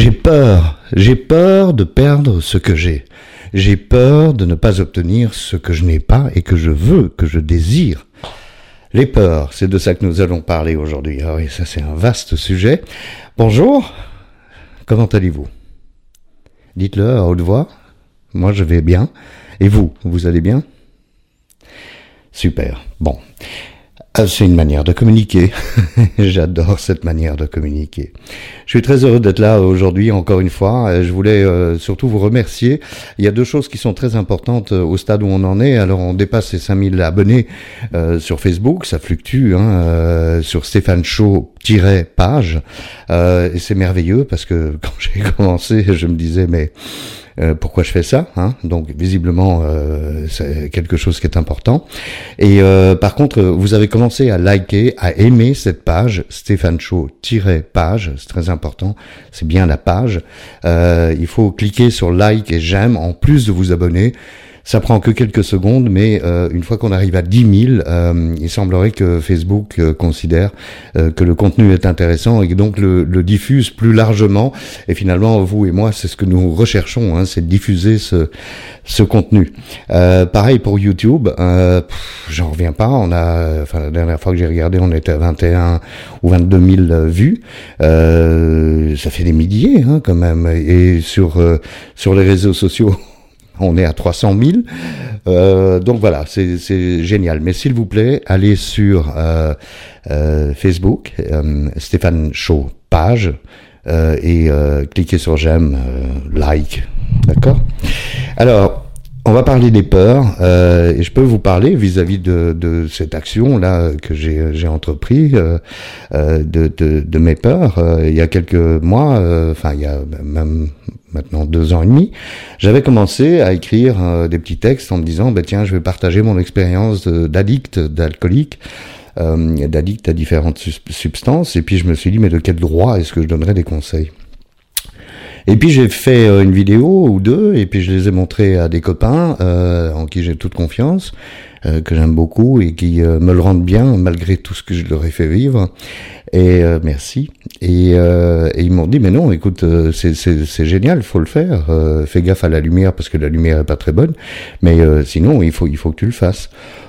J'ai peur, j'ai peur de perdre ce que j'ai. J'ai peur de ne pas obtenir ce que je n'ai pas et que je veux, que je désire. Les peurs, c'est de ça que nous allons parler aujourd'hui. Ah oui, ça c'est un vaste sujet. Bonjour, comment allez-vous? Dites-le à haute voix. Moi je vais bien. Et vous, vous allez bien? Super. Bon. Ah, c'est une manière de communiquer. J'adore cette manière de communiquer. Je suis très heureux d'être là aujourd'hui encore une fois. Je voulais euh, surtout vous remercier. Il y a deux choses qui sont très importantes euh, au stade où on en est. Alors on dépasse les 5000 abonnés euh, sur Facebook, ça fluctue hein, sur Stéphane Shaw-page. et c'est merveilleux parce que quand j'ai commencé, je me disais mais euh, pourquoi je fais ça. Hein? Donc visiblement, euh, c'est quelque chose qui est important. Et euh, par contre, vous avez commencé à liker, à aimer cette page, Stéphane Shaw-page, c'est très important, c'est bien la page. il faut cliquer sur like et j'aime en plus de vous abonner. Ça prend que quelques secondes, mais euh, une fois qu'on arrive à 10 000, euh, il semblerait que Facebook euh, considère que le contenu est intéressant et donc le, le, diffuse plus largement. Et finalement, vous et moi, c'est ce que nous recherchons, hein, c'est de diffuser ce, ce contenu. pareil pour YouTube, j'en reviens pas. On a, enfin, la dernière fois que j'ai regardé, on était à 21 ou 22 000 vues. ça fait des milliers, hein, quand même. Et sur sur les réseaux sociaux on est à 300 000. Euh, donc voilà, c'est génial. Mais s'il vous plaît, allez sur euh, euh, Facebook, Stéphane Shaw page, et cliquez sur j'aime, like. D'accord? Alors, on va parler des peurs et je peux vous parler vis-à-vis de, cette action là que j'ai entrepris de, de, de, mes peurs il y a quelques mois, enfin il y a même maintenant deux ans et demi, j'avais commencé à écrire euh, des petits textes en me disant, bah, tiens, je vais partager mon expérience d'addict, d'alcoolique, euh, d'addict à différentes substances. Et puis je me suis dit, mais de quel droit est-ce que je donnerais des conseils? Et puis j'ai fait euh, une vidéo ou deux, et puis je les ai montrées à des copains euh, en qui j'ai toute confiance, euh, que j'aime beaucoup et qui me le rendent bien malgré tout ce que je leur ai fait vivre. Et merci. Et, et ils m'ont dit mais non, écoute, c'est génial, faut le faire. fais gaffe à la lumière parce que la lumière est pas très bonne, mais sinon il faut il faut que tu le fasses.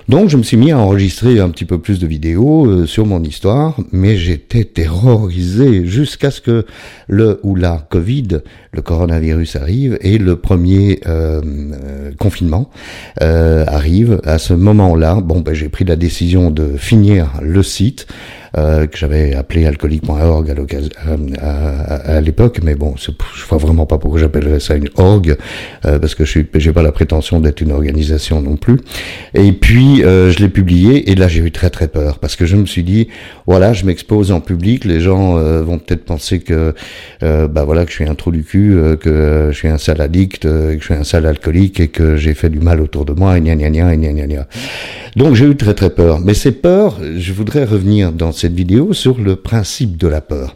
Donc je me suis mis à enregistrer un petit peu plus de vidéos euh, sur mon histoire, mais j'étais terrorisé jusqu'à ce que le ou la Covid, le coronavirus arrive et le premier euh, euh, confinement arrive. À ce moment-là, bon, ben, j'ai pris la décision de finir le site euh, que j'avais appelé alcoolique.org à l'occasion à, à, l'époque, mais bon, je vois vraiment pas pourquoi j'appellerais ça une org, euh, parce que je j'ai pas la prétention d'être une organisation non plus. Et puis euh, je l'ai publié, et là j'ai eu très très peur, parce que je me suis dit, voilà, je m'expose en public, les gens vont peut-être penser que, bah voilà, que je suis un trou du cul, que je suis un sale addict, que je suis un sale alcoolique, et que j'ai fait du mal autour de moi, et gna gna gna, et gna gna gna. Donc j'ai eu très très peur. Mais ces peurs, je voudrais revenir dans cette vidéo sur le principe de la peur.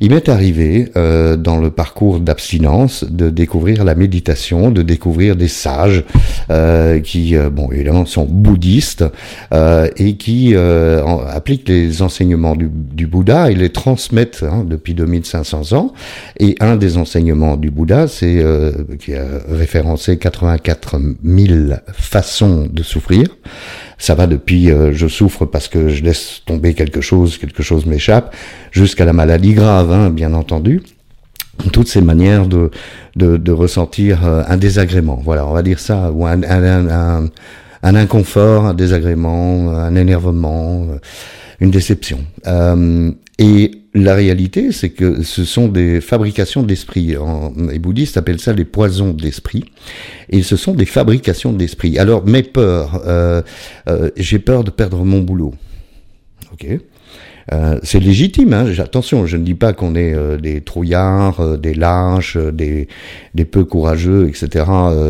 Il m'est arrivé euh, dans le parcours d'abstinence de découvrir la méditation, de découvrir des sages euh, qui, euh, bon, évidemment, sont bouddhistes euh, et qui euh, appliquent les enseignements du, du, Bouddha et les transmettent hein, depuis 2500 ans. Et un des enseignements du Bouddha, c'est qui a référencé 84 000 façons de souffrir. Ça va depuis je souffre parce que je laisse tomber quelque chose, quelque chose m'échappe, jusqu'à la maladie grave, hein, bien entendu toutes ces manières de, ressentir euh, un désagrément. Voilà, on va dire ça, ou un, inconfort, un désagrément, un énervement, euh, une déception. Euh, et la réalité, c'est que ce sont des fabrications d'esprit. Les bouddhistes appellent ça les poisons d'esprit. Et ce sont des fabrications d'esprit. Alors, mes peurs, euh, euh, j'ai peur de perdre mon boulot. Ok. Euh, c'est légitime, hein. attention, je ne dis pas qu'on est euh, des trouillards, euh, des lâches, des, des peu courageux, etc.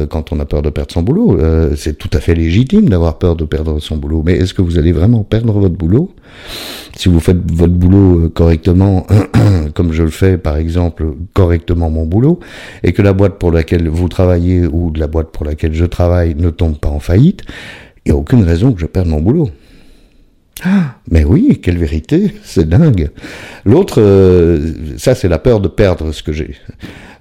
quand on a peur de perdre son boulot. c'est tout à fait légitime d'avoir peur de perdre son boulot. Mais est-ce que vous allez vraiment perdre votre boulot? Si vous faites votre boulot correctement, comme je le fais par exemple correctement mon boulot, et que la boîte pour laquelle vous travaillez ou de la boîte pour laquelle je travaille ne tombe pas en faillite, il n'y a aucune raison que je perde mon boulot. Ah, mais oui, quelle vérité, c'est dingue. L'autre, euh, ça c'est la peur de perdre ce que j'ai.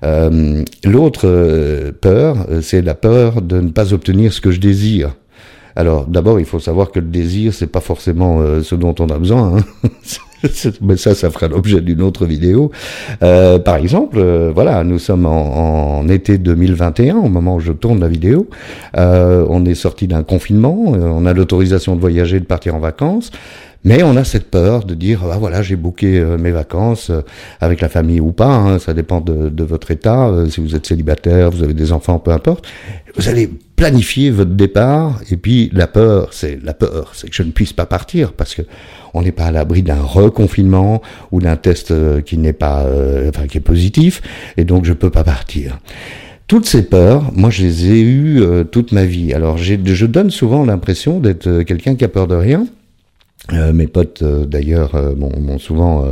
Euh, l'autre euh, peur, c'est la peur de ne pas obtenir ce que je désire. Alors d'abord, il faut savoir que le désir, c'est pas forcément ce dont on a besoin. Hein. mais ça, ça fera l'objet d'une autre vidéo. Euh, par exemple, voilà, nous sommes en, en, été 2021, au moment où je tourne la vidéo. Euh, on est sorti d'un confinement, on a l'autorisation de voyager, de partir en vacances. Mais on a cette peur de dire, ah voilà, j'ai booké euh, mes vacances euh, avec la famille ou pas, hein, ça dépend de, de votre état, euh, si vous êtes célibataire, vous avez des enfants, peu importe. Vous allez planifier votre départ, et puis la peur, c'est la peur, c'est que je ne puisse pas partir, parce que on n'est pas à l'abri d'un reconfinement ou d'un test qui n'est pas, enfin qui est positif, et donc je peux pas partir. Toutes ces peurs, moi je les ai eues toute ma vie. Alors je donne souvent l'impression d'être quelqu'un qui a peur de rien, euh, mes potes euh, d'ailleurs euh, m'ont souvent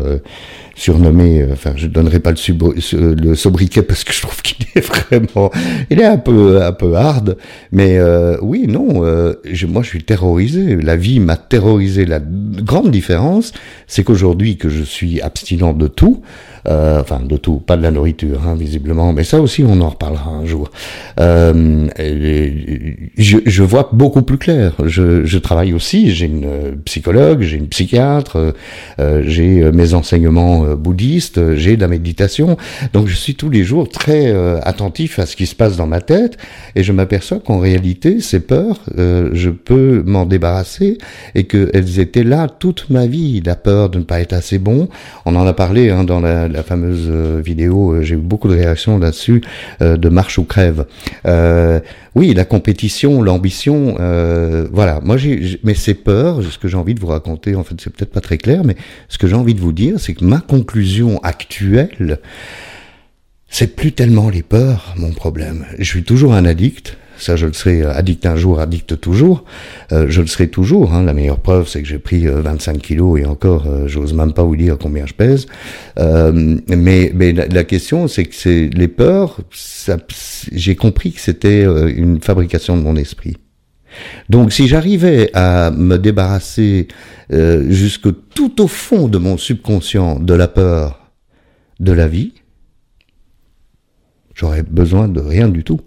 surnommé, enfin je donnerai pas le, le sobriquet parce que je trouve qu'il est vraiment, il est un peu un peu hard, mais oui non, je, moi je suis terrorisé, la vie m'a terrorisé. La grande différence, c'est qu'aujourd'hui que je suis abstinent de tout, euh, enfin de tout, pas de la nourriture, hein, visiblement, mais ça aussi on en reparlera un jour. Euh, je, je, vois beaucoup plus clair. Je, je travaille aussi, j'ai une psychologue, j'ai une psychiatre, euh, j'ai mes enseignements bouddhistes, j'ai de la méditation, donc je suis tous les jours très attentif à ce qui se passe dans ma tête et je m'aperçois qu'en réalité ces peurs, je peux m'en débarrasser et qu'elles étaient là toute ma vie. La peur de ne pas être assez bon, on en a parlé hein, dans la, la fameuse euh, vidéo, euh, j'ai eu beaucoup de réactions là-dessus, euh, de marche ou crève. oui, la compétition, l'ambition, voilà. Moi, j'ai, mais c'est peur. Ce que j'ai envie de vous raconter, en fait, c'est peut-être pas très clair, mais ce que j'ai envie de vous dire, c'est que ma conclusion actuelle, c'est plus tellement les peurs, mon problème. Je suis toujours un addict. Ça, je le serai euh, addict un jour, addict toujours. Euh, je le serai toujours. Hein. La meilleure preuve, c'est que j'ai pris 25 euh, kilos et encore, j'ose même pas vous dire combien je pèse. mais mais la, question, c'est que c'est les peurs. J'ai compris que c'était une fabrication de mon esprit. Donc, si j'arrivais à me débarrasser jusque tout au fond de mon subconscient de la peur de la vie, j'aurais besoin de rien du tout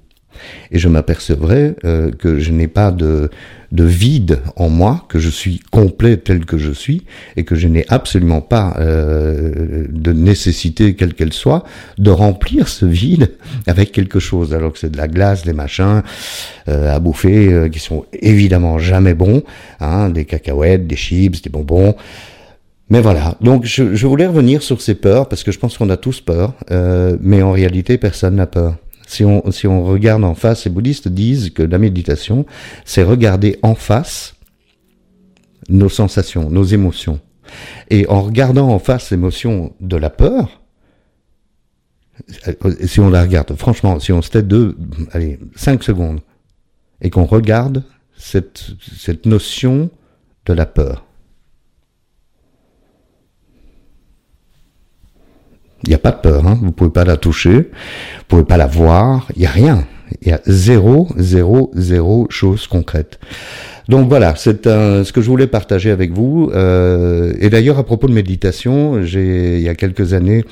et je m'apercevrai euh, que je n'ai pas de, de vide en moi, que je suis complet tel que je suis, et que je n'ai absolument pas euh, de nécessité, quelle qu'elle soit, de remplir ce vide avec quelque chose, alors que c'est de la glace, des machins euh, à bouffer, qui sont évidemment jamais bons, hein, des cacahuètes, des chips, des bonbons. Mais voilà, donc je, je, voulais revenir sur ces peurs, parce que je pense qu'on a tous peur, mais en réalité personne n'a peur. Si on, regarde en face, les bouddhistes disent que la méditation, c'est regarder en face nos sensations, nos émotions. Et en regardant en face l'émotion de la peur, si on la regarde, franchement, si on se tête deux, allez, cinq secondes, et qu'on regarde cette notion de la peur, Il n'y a pas de peur, hein. vous pouvez pas la toucher, vous pouvez pas la voir, il y a rien. Il y a zéro, zéro, zéro chose concrète. Donc voilà, c'est ce que je voulais partager avec vous. Euh, et d'ailleurs, à propos de méditation, j'ai il y a quelques années,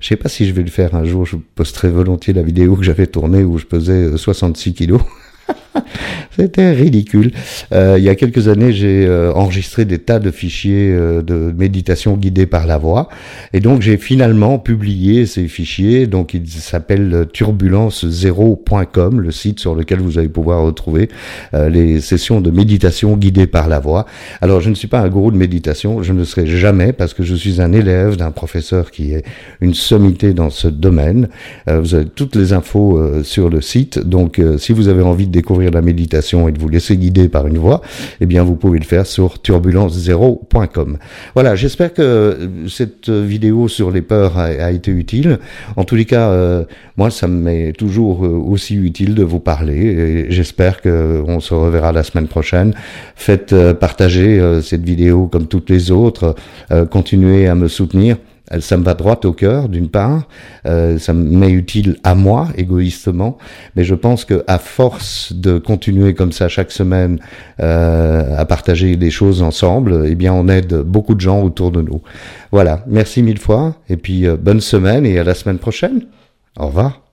je sais pas si je vais le faire un jour, je posterai volontiers la vidéo que j'avais tournée où je pesais 66 kilos. C'était ridicule. Euh, il y a quelques années, j'ai euh, enregistré des tas de fichiers euh, de méditation guidée par la voix. Et donc, j'ai finalement publié ces fichiers. Donc, ils s'appellent turbulence0.com, le site sur lequel vous allez pouvoir retrouver les sessions de méditation guidées par la voix. Alors, je ne suis pas un gourou de méditation. Je ne serai jamais parce que je suis un élève d'un professeur qui est une sommité dans ce domaine. vous avez toutes les infos sur le site. Donc, si vous avez envie de découvrir la méditation et de vous laisser guider par une voix, eh bien vous pouvez le faire sur turbulence0.com. Voilà, j'espère que cette vidéo sur les peurs a, été utile. En tous les cas, euh, moi ça m'est toujours euh, aussi utile de vous parler j'espère qu'on se reverra la semaine prochaine. Faites euh, partager cette vidéo comme toutes les autres, continuez à me soutenir ça me va droit au cœur, d'une part, euh, ça m'est utile à moi, égoïstement, mais je pense que à force de continuer comme ça chaque semaine euh, à partager des choses ensemble, eh bien, on aide beaucoup de gens autour de nous. Voilà, merci mille fois, et puis bonne semaine et à la semaine prochaine. Au revoir.